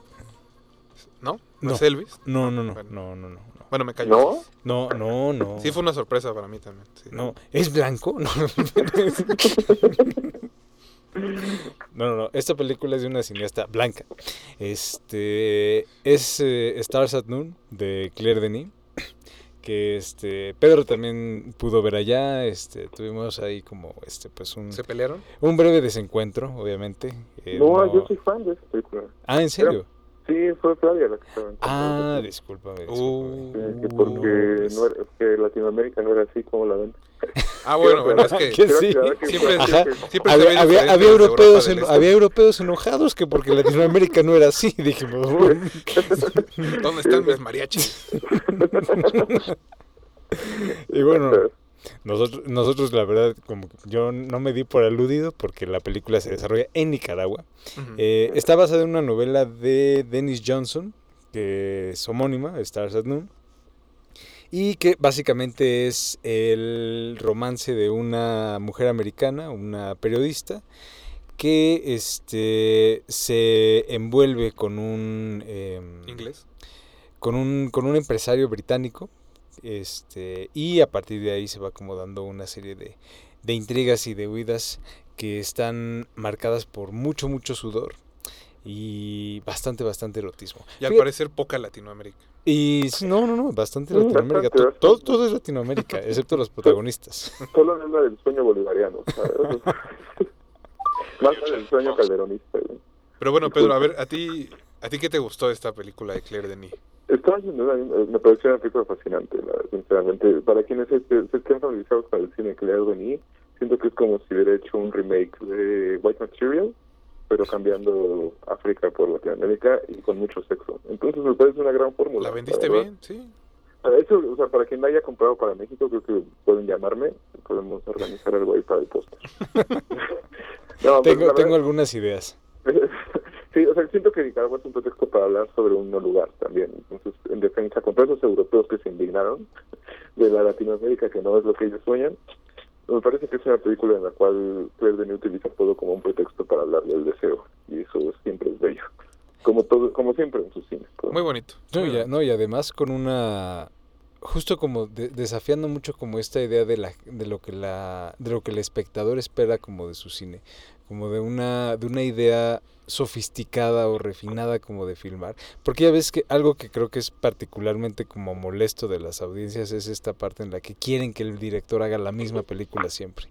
¿No? ¿No, No. es Elvis? No, no, no, Bueno. no, no, no. No. Bueno, me cayó. ¿No? No, no, no. Sí, fue una sorpresa para mí también. sí. No, ¿es blanco? No. no, no, no. Esta película es de una cineasta blanca. Este es eh, Stars at Noon de Claire Denis. Que este Pedro también pudo ver allá. Este tuvimos ahí como este pues un, ¿Se pelearon? un breve desencuentro, obviamente. Eh, No, no- yo soy fan de esa película. Ah, ¿en serio? Sí, fue Flavia la que estaba en Ah, discúlpame. Uh. discúlpame. Sí, que porque no era, que Latinoamérica no era así como la ven. Ah, bueno, bueno, es que Que sí. siempre, Ajá. siempre, Había, había- había europeos en- Este. había europeos enojados que porque Latinoamérica no era así. Dijimos. ¿Dónde están mis mariachis? y bueno, nosotros, nosotros la verdad, como yo no me di por aludido porque la película se desarrolla en Nicaragua. Eh, está basada en una novela de Dennis Johnson, que es homónima, Stars at Noon, y que básicamente es el romance de una mujer americana, una periodista, que este, se envuelve con un... em, ¿Inglés? con un, con un empresario británico. Este, y a partir de ahí se va como dando una serie de, de intrigas y de huidas que están marcadas por mucho, mucho sudor y bastante, bastante erotismo. Y al Fíjate- parecer poca Latinoamérica. y sí, no, no, no, bastante Latinoamérica. bastante, To- bastante. Todo, todo es Latinoamérica, excepto los protagonistas. Solo es la del sueño bolivariano, ¿sabes? Más del sueño calderonista. Pero bueno, Pedro, a ver, ¿a ti, ¿a ti qué te gustó de esta película de Claire Denis? Una, me pareció una película fascinante, la- sinceramente. Para quienes se, se, estén familiarizados con el cine de Claire Denis, siento que es como si hubiera hecho un remake de White Material, pero cambiando África por Latinoamérica y con mucho sexo. Entonces me parece una gran fórmula. ¿La vendiste verdad. bien? Sí. Para eso, o sea, para quien la haya comprado para México, creo que pueden llamarme, podemos organizar algo ahí para el póster. No, tengo, algunas ideas. sí, o sea, siento que Nicaragua es un pretexto para hablar sobre un no lugar también. Entonces, en defensa contra esos europeos que se indignaron de la Latinoamérica, que no es lo que ellos sueñan, me parece que es una película en la cual Claire Denis utiliza todo como un pretexto para hablar del deseo. Y eso siempre es bello. Como todo, como siempre en sus cines. pues. Muy bonito. No, muy y, a- bonito. no, y además con una justo como de- desafiando mucho como esta idea de la de lo que la de lo que el espectador espera como de su cine, como de una de una idea sofisticada o refinada como de filmar, porque ya ves que algo que creo que es particularmente como molesto de las audiencias es esta parte en la que quieren que el director haga la misma película siempre.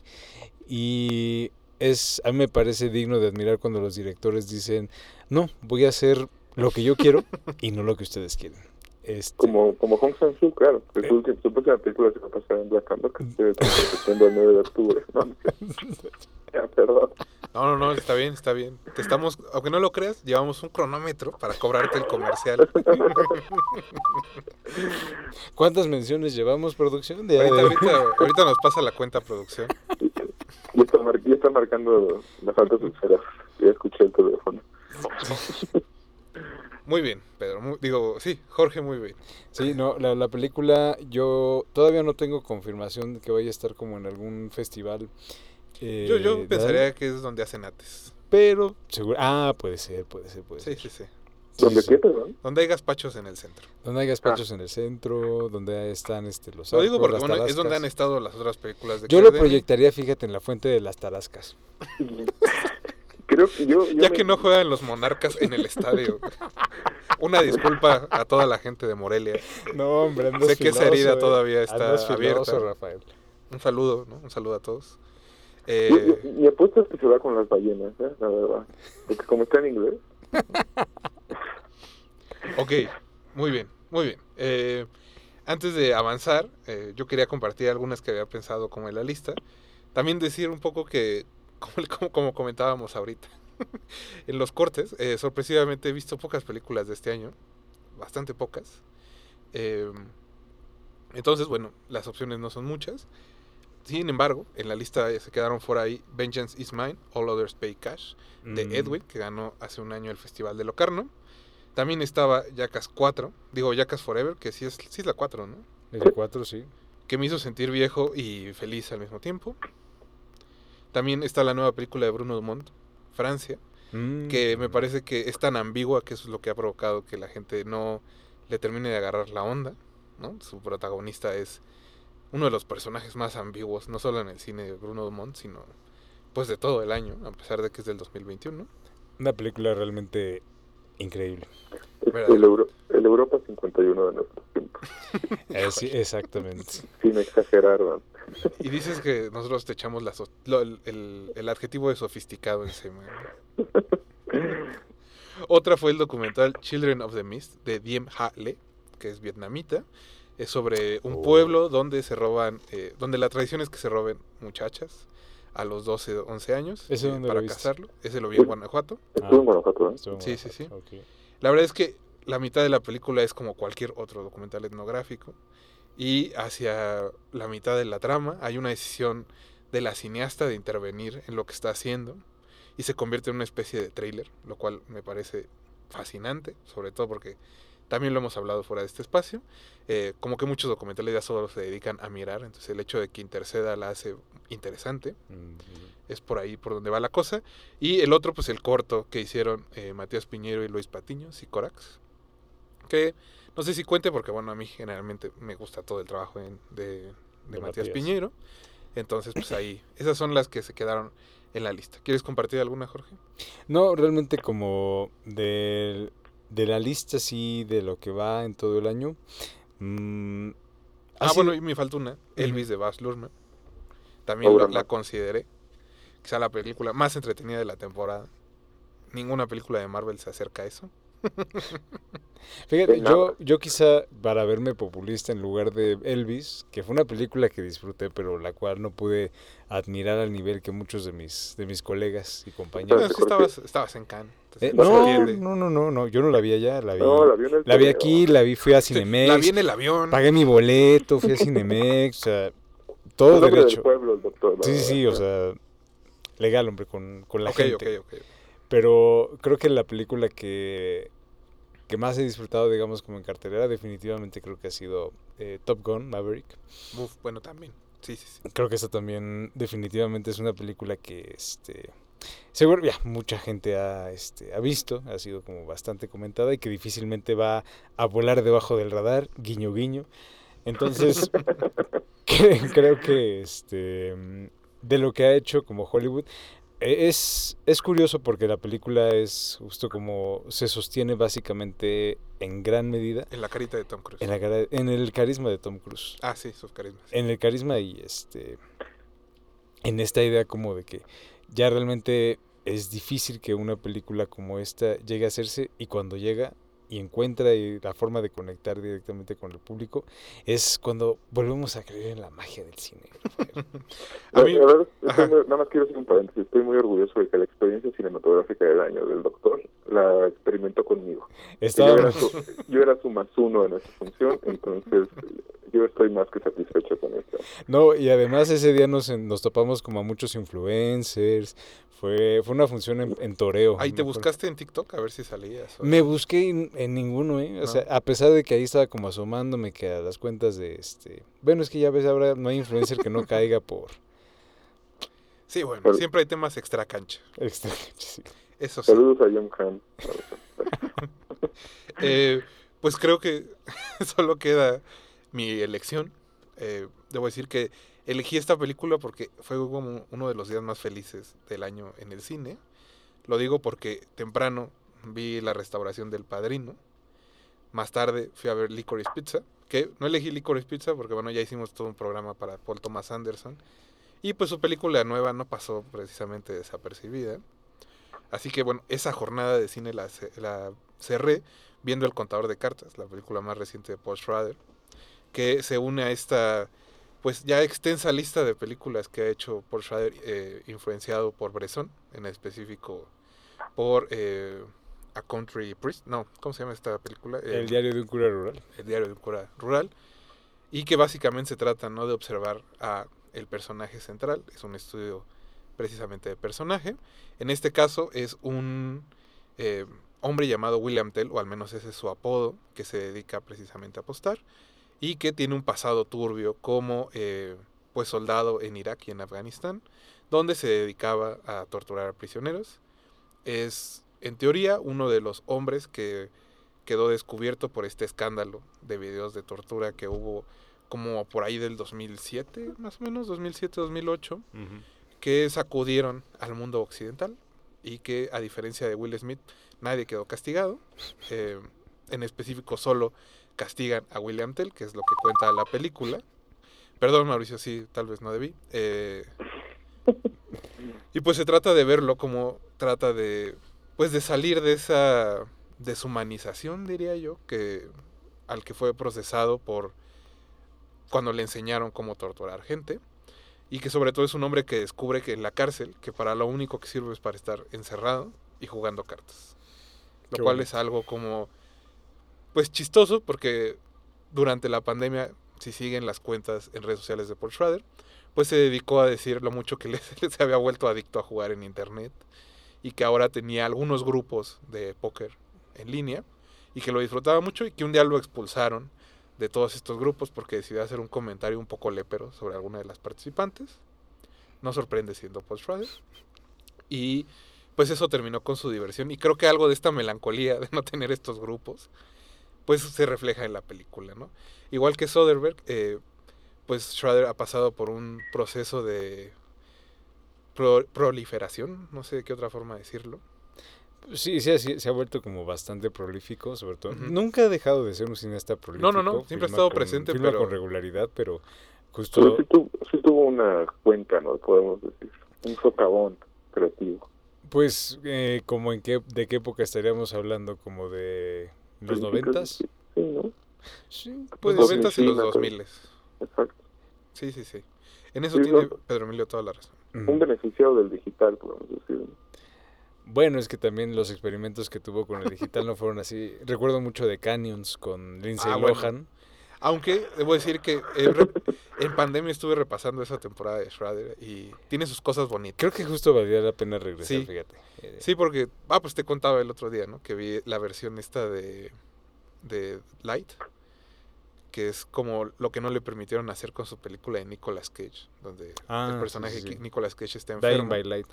Y es a mí me parece digno de admirar cuando los directores dicen, "No, voy a hacer lo que yo quiero y no lo que ustedes quieren." Este, Como, como Hong Sang-soo, claro. Que Eh. su próxima película se va a pasar en Black Canvas, que se presentando el 9 de octubre. No. Ya, perdón. No, no, no, está bien, está bien. Te estamos, aunque no lo creas, llevamos un cronómetro para cobrarte el comercial. ¿Cuántas menciones llevamos, producción? De, Ahorita, de- ahorita, ahorita nos pasa la cuenta producción. Ya está, mar- ya está marcando las altas esferas. Ya escuché el teléfono. Muy bien, Pedro. muy- digo, sí, Jorge, muy bien. Sí, no, la, la película yo todavía no tengo confirmación de que vaya a estar como en algún festival. eh, Yo, yo pensaría que es donde hacen ates. Pero, seguro, ah, puede ser, puede ser, puede Sí, ser. sí, sí. Sí, ¿Dónde sí, sí. Donde hay gazpachos en el centro. Donde hay gazpachos en el centro, donde están este, los Lo digo porque las bueno, es donde han estado las otras películas de Yo lo Claire Denis. proyectaría, fíjate, en la fuente de las tarascas. Creo que yo, yo Ya me- que no juegan los monarcas en el estadio. Una disculpa a toda la gente de Morelia. No, hombre, andas Sé que esa herida eh. todavía está filoso, abierta. Rafael. Un saludo, ¿no? Un saludo a todos. Eh, mi apuesta es que se va con las ballenas, ¿eh? la verdad. Porque como está en inglés, ok, muy bien, muy bien. Eh, antes de avanzar, eh, yo quería compartir algunas que había pensado como en la lista. También decir un poco que, como, como, como comentábamos ahorita, en los cortes, eh, sorpresivamente he visto pocas películas de este año, bastante pocas. Eh, entonces, bueno, las opciones no son muchas. Sin embargo, en la lista se quedaron fuera ahí Vengeance is Mine, All Others Pay Cash, de Mm. Edwin, que ganó hace un año el Festival de Locarno. También estaba Jackass 4, digo Jackass Forever, que sí es, sí es la 4, ¿no? El 4, sí. Que me hizo sentir viejo y feliz al mismo tiempo. También está la nueva película de Bruno Dumont, Francia, Mm. que me parece que es tan ambigua que eso es lo que ha provocado que la gente no le termine de agarrar la onda, ¿no? Su protagonista es uno de los personajes más ambiguos, no solo en el cine de Bruno Dumont, sino pues de todo el año, a pesar de que es del 2021. Una película realmente increíble. el, Euro- el Europa 51 de nuestros tiempos. Eh, sí, exactamente. Sin exagerar, ¿no? Y dices que nosotros te echamos la so- lo- el, el- el adjetivo de sofisticado encima. Otra fue el documental Children of the Mist de Diem Ha Le, que es vietnamita. Es sobre un Oh. pueblo donde se roban, eh, donde la tradición es que se roben muchachas a los 12, 11 años ¿Ese eh, para casarlo. Ese lo vi en Guanajuato. Estuvo en Guanajuato, ¿eh? Sí, sí, sí. La verdad es que la mitad de la película es como cualquier otro documental etnográfico. Y hacia la mitad de la trama hay una decisión de la cineasta de intervenir en lo que está haciendo. Y se convierte en una especie de tráiler, lo cual me parece fascinante, sobre todo porque también lo hemos hablado fuera de este espacio. Eh, como que muchos documentales ya solo se dedican a mirar, entonces el hecho de que interceda la hace interesante es por ahí por donde va la cosa. Y el otro, pues el corto que hicieron eh, Matías Piñero y Luis Patiño, Sicorax. Que no sé si cuente porque, bueno, a mí generalmente me gusta todo el trabajo en- de, de De Matías Matías. Piñero. Entonces, pues ahí, esas son las que se quedaron en la lista. ¿Quieres compartir alguna, Jorge? No, realmente como de, de la lista así de lo que va en todo el año. mm, Ah, sido- bueno, y me falta una, Elvis de Baz Luhrmann. También Obra la, la consideré. Quizá la película más entretenida de la temporada. Ninguna película de Marvel se acerca a eso. Fíjate, yo, yo quizá para verme populista en lugar de Elvis, que fue una película que disfruté, pero la cual no pude admirar al nivel que muchos de mis, de mis colegas y Pero compañeros. es que estabas, estabas en Cannes. Eh, no, no, no, no, no, yo no la vi allá, la vi, No, la vi en el la vi torneo. aquí, la vi, fui a Sí, Cinemex, La vi en el avión. pagué mi boleto, fui a Cinemex, o sea, todo El derecho. del pueblo, el doctor. la Sí, sí, sí, o sea, legal, hombre, con, con la ok, gente. ok, ok. Pero creo que la película que, que más he disfrutado, digamos, como en cartelera, definitivamente creo que ha sido eh, Top Gun, Maverick. Uf, bueno, también. Sí, sí, sí. Creo que esta también definitivamente es una película que, este, seguro, ya, mucha gente ha, este, ha visto, ha sido como bastante comentada y que difícilmente va a volar debajo del radar, guiño, guiño. Entonces, cre- creo que, este, de lo que ha hecho como Hollywood, es, es curioso porque la película es justo como se sostiene básicamente en gran medida En la carita de Tom Cruise. en, la en el carisma de Tom Cruise Ah, sí, sus carismas. en el carisma y este en esta idea como de que ya realmente es difícil que una película como esta llegue a hacerse y cuando llega y encuentra la forma de conectar directamente con el público es cuando volvemos a creer en la magia del cine. A mí- verdad, muy- nada más quiero hacer un paréntesis. Estoy muy orgulloso de que la experiencia cinematográfica del año del doctor la experimentó conmigo. Yo era, Estábamos, su, yo era su más uno en esa función, entonces yo estoy más que satisfecho con esto. no, y además ese día nos, nos topamos como a muchos influencers, fue, fue una función en, en toreo. Ahí te buscaste en TikTok a ver si salías. o- Me busqué en, en ninguno, ¿eh? O No. sea, a pesar de que ahí estaba como asomándome que a las cuentas de este... Bueno, es que ya ves, ahora no hay influencer que no caiga por... Sí, bueno, Pero- siempre hay temas extra cancha. extra- sí. Eso sí. Saludos a John Hamm. Eh, pues creo que solo queda mi elección. Eh, debo decir que elegí esta película porque fue como uno de los días más felices del año en el cine. Lo digo porque temprano vi la restauración del Padrino. Más tarde fui a ver Licorice Pizza, que no elegí Licorice Pizza porque bueno, ya hicimos todo un programa para Paul Thomas Anderson. Y pues su película nueva no pasó precisamente desapercibida. Así que bueno, esa jornada de cine la, la cerré viendo El Contador de Cartas, la película más reciente de Paul Schrader, que se une a esta pues ya extensa lista de películas que ha hecho Paul Schrader, eh, influenciado por Bresson, en específico por eh, A Country Priest, no, ¿cómo se llama esta película? Eh, El diario de un cura rural. el diario de un cura rural y que básicamente se trata no de observar a el personaje central es un estudio precisamente de personaje en este caso es un eh, hombre llamado William Tell o al menos ese es su apodo que se dedica precisamente a apostar y que tiene un pasado turbio como eh, pues soldado en Irak y en Afganistán donde se dedicaba a torturar a prisioneros es en teoría uno de los hombres que quedó descubierto por este escándalo de videos de tortura que hubo como por ahí del 2007, más o menos, 2007-2008, que sacudieron al mundo occidental y que a diferencia de Will Smith, nadie quedó castigado. Eh, en específico solo castigan a William Tell, que es lo que cuenta la película. Perdón, Mauricio, sí, tal vez no debí. Eh, y pues se trata de verlo como trata de, pues de salir de esa deshumanización, diría yo, que al que fue procesado por cuando le enseñaron cómo torturar gente y que sobre todo es un hombre que descubre que en la cárcel, que para lo único que sirve es para estar encerrado y jugando cartas. Lo Qué cual es algo como pues chistoso porque durante la pandemia, si siguen las cuentas en redes sociales de Paul Schrader, pues se dedicó a decir lo mucho que le, se había vuelto adicto a jugar en internet y que ahora tenía algunos grupos de póker en línea y que lo disfrutaba mucho y que un día lo expulsaron de todos estos grupos porque decidió hacer un comentario un poco lépero sobre alguna de las participantes. No sorprende siendo Paul Schrader. Y pues eso terminó con su diversión y creo que algo de esta melancolía de no tener estos grupos pues se refleja en la película, ¿no? Igual que Soderbergh, eh, pues Schrader ha pasado por un proceso de pro- proliferación, no sé de qué otra forma decirlo. Sí, sí, sí, se ha vuelto como bastante prolífico, sobre todo. Nunca ha dejado de ser un cineasta prolífico. no, no, siempre ha estado con- presente, pero- con regularidad, pero sí tuvo, sí tuvo una cuenca, ¿no? Podemos decir. Un socavón creativo. Pues, eh, como en qué, ¿de qué época estaríamos hablando? ¿Como de los noventas? Sí, ¿no? Sí, Pues los. 90 y los acuerdo. 2000. Exacto. Sí, sí, sí. En eso Sí, tiene no. Pedro Emilio toda la razón. Un beneficiado del digital, podemos decir. ¿no? Bueno, es que también los experimentos que tuvo con el digital no fueron así. Recuerdo mucho de Canyons con Lindsay Ah, bueno. Lohan. Aunque debo decir que en pandemia estuve repasando esa temporada de Schrader y tiene sus cosas bonitas. Creo que justo valía la pena regresar, Sí. fíjate. Eh, Sí, porque, ah, pues te contaba el otro día, ¿no? Que vi la versión esta de, de Light, que es como lo que no le permitieron hacer con su película de Nicolas Cage, donde Ah, el sí, personaje sí, Nicolas Cage está Dying enfermo. by Light.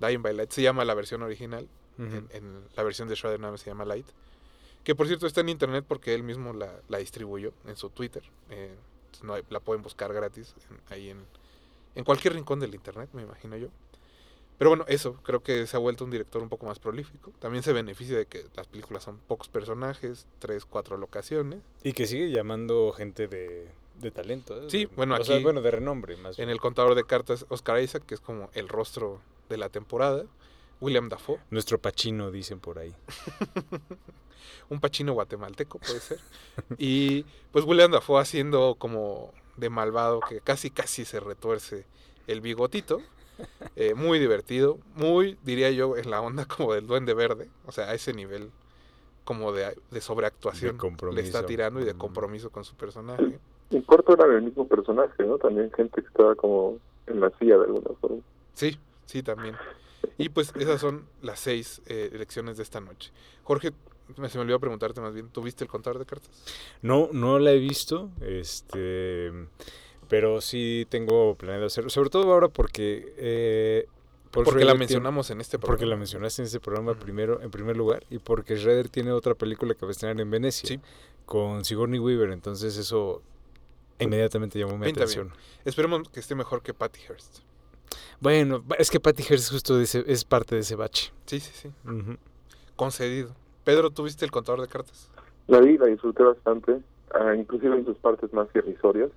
Dying by Light se llama la versión original, en, en la versión de Schrader nada más se llama Light, que por cierto está en internet porque él mismo la, la distribuyó en su Twitter, eh, no hay- la pueden buscar gratis en- ahí en, en cualquier rincón del internet, me imagino yo. Pero bueno, eso, creo que se ha vuelto un director un poco más prolífico. También se beneficia de que las películas son pocos personajes, tres, cuatro locaciones. Y que sigue llamando gente de, de talento. ¿eh? Sí, bueno, o sea, aquí- bueno, de renombre, más En bien. el contador de cartas, Oscar Isaac, que es como el rostro de la temporada. William Dafoe, Nuestro Pachino, dicen por ahí. un pachino guatemalteco, puede ser. Y pues William Dafoe haciendo como de malvado, que casi casi se retuerce el bigotito. Eh, muy divertido, muy, diría yo, en la onda como del duende verde, o sea, a ese nivel como de, de sobreactuación De compromiso. le está tirando y de Mm. compromiso con su personaje. En corto eran el mismo personaje, ¿no? También gente que estaba como en la silla de alguna forma. Sí, sí, también. Y pues esas son las seis eh, elecciones de esta noche. Jorge, me- se me olvidó preguntarte más bien, ¿tuviste el contador de cartas? No, no la he visto, este, pero sí tengo planeado hacerlo, sobre todo ahora porque... eh, Paul Porque la tiene- mencionamos en este programa. Porque la mencionaste en este programa primero, en primer lugar, y porque Schrader tiene otra película que va a estrenar en Venecia Sí. con Sigourney Weaver, entonces eso inmediatamente llamó mi Pinta bien. atención. Esperemos que esté mejor que Patty Hearst. Bueno, es que Patty Hearst justo ese- es parte de ese bache. Sí, sí, sí. Concedido. Pedro, ¿tuviste el contador de cartas? La vi, la disfruté bastante, ah, inclusive en sus partes más irrisorias,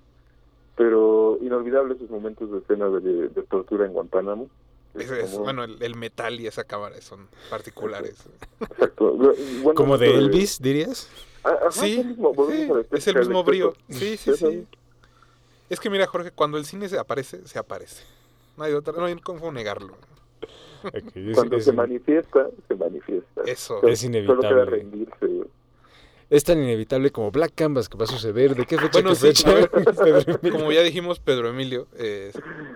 pero inolvidables sus momentos de escena de, de tortura en Guantánamo. Es- es- como- bueno, el, el metal y esa cámara son particulares. Exacto. Como de Elvis, dirías. Ajá, Sí, es el mismo, sí, es el mismo brío. Sí, sí, sí. Es que mira, Jorge, cuando el cine se aparece, se aparece. No hay otra, no hay cómo negarlo. Cuando se manifiesta, se manifiesta. Eso. Solo- Es Solo queda inevitable. rendirse. Es tan inevitable como Black Canvas que va a suceder. ¿De qué fecha? Bueno, qué sí, fecha? ver. Como ya dijimos, Pedro Emilio, eh,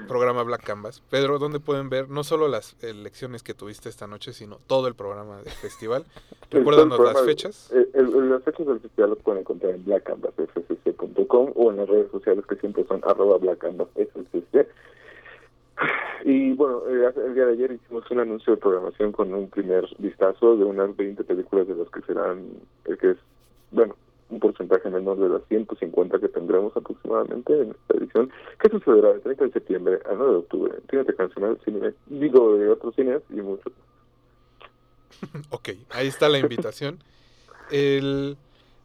programa Black Canvas. Pedro, ¿dónde pueden ver no solo las elecciones que tuviste esta noche, sino todo el programa del festival? Recuérdanos programa las fechas. el- el- las fechas del festival los pueden encontrar en blackcanvasfcc.com o en las redes sociales que siempre son arroba blackcanvasfcc. Y bueno, eh, el día de ayer hicimos un anuncio de programación con un primer vistazo de unas 20 películas de las que serán, eh, que es, bueno, un porcentaje menor de las 150 que tendremos aproximadamente en esta edición, que sucederá del 30 de septiembre al 9 de octubre. Tienes Nacional, cine, digo, de otros cines y mucho. Ok, ahí está la invitación. El,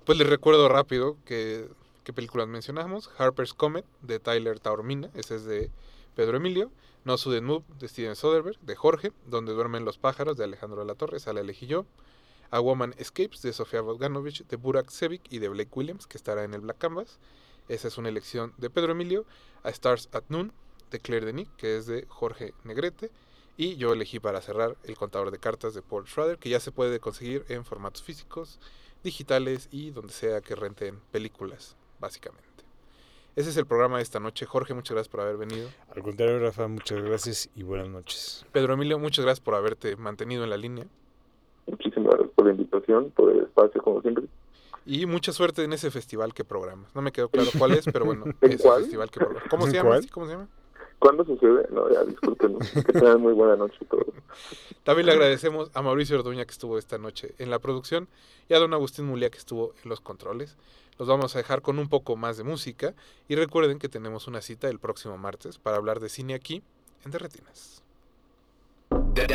pues les recuerdo rápido que qué películas mencionamos. Harper's Comet de Tyler Taormina, ese es de Pedro Emilio. No Sudden Move de Steven Soderbergh, de Jorge. Donde duermen los pájaros de Alejandro de la Torre, esa la elegí yo. A Woman Escapes de Sofía Bogdanovich, de Burak Sevic y de Blake Williams, que estará en el Black Canvas. Esa es una elección de Pedro Emilio. A Stars at Noon de Claire Denis, que es de Jorge Negrete. Y yo elegí para cerrar el contador de cartas de Paul Schrader, que ya se puede conseguir en formatos físicos, digitales y donde sea que renten películas, básicamente. Ese es el programa de esta noche. Jorge, muchas gracias por haber venido. Al contrario, Rafa, muchas gracias y buenas noches. Pedro Emilio, muchas gracias por haberte mantenido en la línea. Muchísimas gracias por la invitación, por el espacio, como siempre. Y mucha suerte en ese festival que programas. No me quedó claro cuál es, pero bueno, ¿En ese cuál? festival que programas. ¿Cómo se ¿En llama? ¿Sí? ¿Cómo se llama? ¿Cuándo sucede? No, ya disculpen. que tengan muy buena noche todos. También le agradecemos a Mauricio Orduña que estuvo esta noche en la producción y a don Agustín Mulia que estuvo en los controles. Los vamos a dejar con un poco más de música y recuerden que tenemos una cita el próximo martes para hablar de cine aquí en Derretinas. De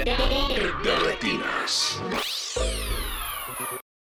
retinas.